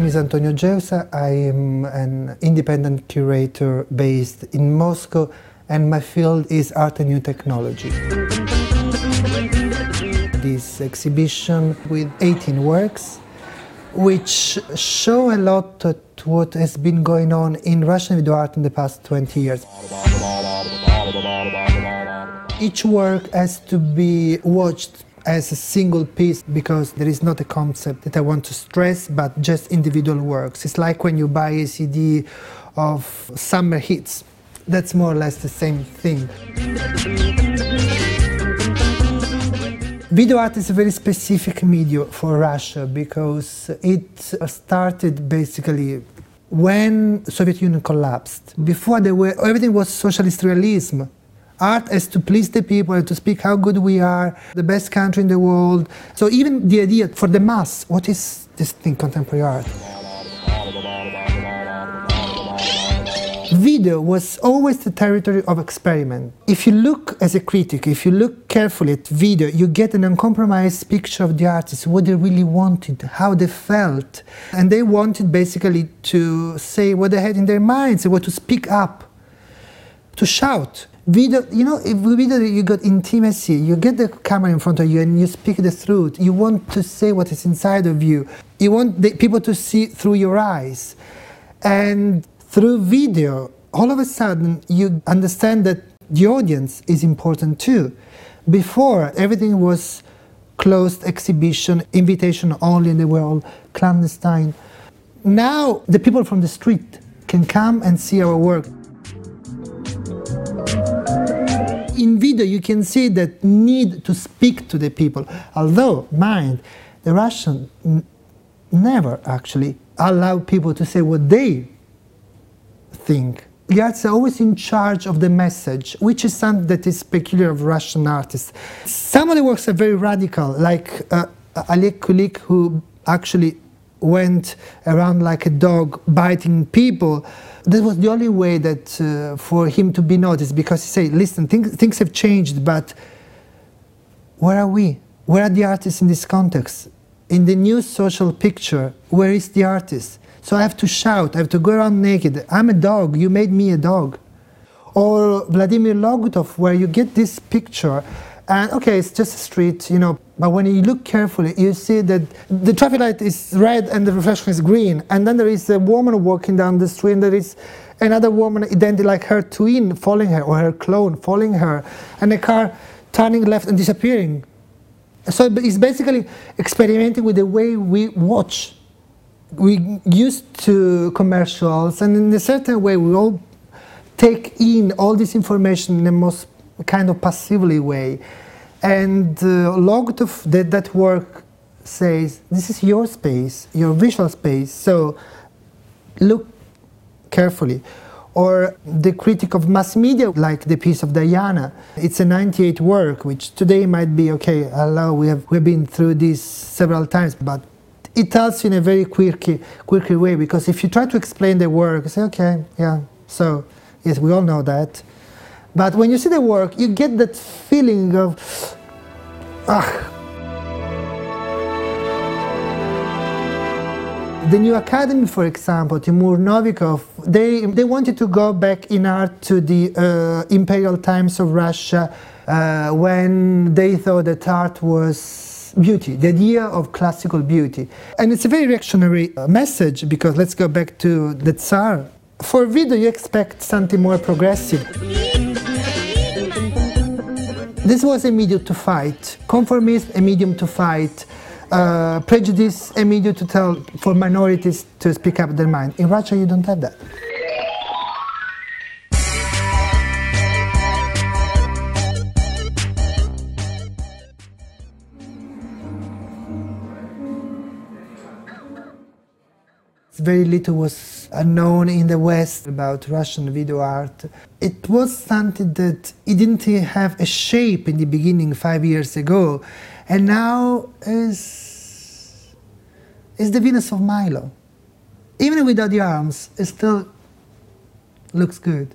Antonio Geusa. I am an independent curator based in Moscow, and my field is art and new technology. This exhibition with 18 works, which show a lot to what has been going on in Russian video art in the past 20 years. Each work has to be watched as a single piece because there is not a concept that I want to stress, but just individual works. It's like when you buy a CD of summer hits. That's more or less the same thing. Video art is a very specific medium for Russia because it started basically when Soviet Union collapsed. Before there were everything was socialist realism Art is to please the people and to speak how good we are, the best country in the world. So even the idea for the mass, what is this thing, contemporary art? Video was always the territory of experiment. If you look as a critic, if you look carefully at video, you get an uncompromised picture of the artists, what they really wanted, how they felt. And they wanted basically to say what they had in their minds, what to speak up, to shout. Video you know if video you got intimacy you get the camera in front of you and you speak the truth. You want to say what is inside of you. You want the, people to see through your eyes. And through video all of a sudden you understand that the audience is important too. Before everything was closed exhibition invitation only in the world clandestine. Now the people from the street can come and see our work in video you can see that need to speak to the people. Although, mind, the Russian never actually allow people to say what they think. Artists are always in charge of the message, which is something that is peculiar of Russian artists. Some of the works are very radical, like uh, Oleg Kulik, who actually went around like a dog biting people. This was the only way that uh, for him to be noticed because he said, listen, things, things have changed, but where are we? Where are the artists in this context? In the new social picture, where is the artist? So I have to shout, I have to go around naked. I'm a dog, you made me a dog. Or Vladimir Logutov, where you get this picture and okay, it's just a street, you know, but when you look carefully, you see that the traffic light is red and the reflection is green. And then there is a woman walking down the street, and there is another woman identical like her twin following her, or her clone following her, and a car turning left and disappearing. So it's basically experimenting with the way we watch. We used to commercials, and in a certain way, we all take in all this information in the most kind of passively way. And uh, Logutov, that, that work says, this is your space, your visual space, so look carefully. Or the critic of mass media, like the piece of Diana. It's a 98 work, which today might be okay, Allah, we have we've been through this several times, but it tells in a very quirky, quirky way because if you try to explain the work, you say, okay, yeah, so yes, we all know that. But when you see the work, you get that feeling of, ah. The new academy, for example, Timur Novikov, they, they wanted to go back in art to the uh, imperial times of Russia uh, when they thought that art was beauty, the idea of classical beauty. And it's a very reactionary uh, message because let's go back to the Tsar. For video, you expect something more progressive. This was a medium to fight. Conformism, a medium to fight. Uh, prejudice, a medium to tell for minorities to speak up their mind. In Russia, you don't have that. Very little was known in the West about Russian video art. It was something that it didn't have a shape in the beginning five years ago, and now is is the Venus of Milo. Even without the arms, it still looks good.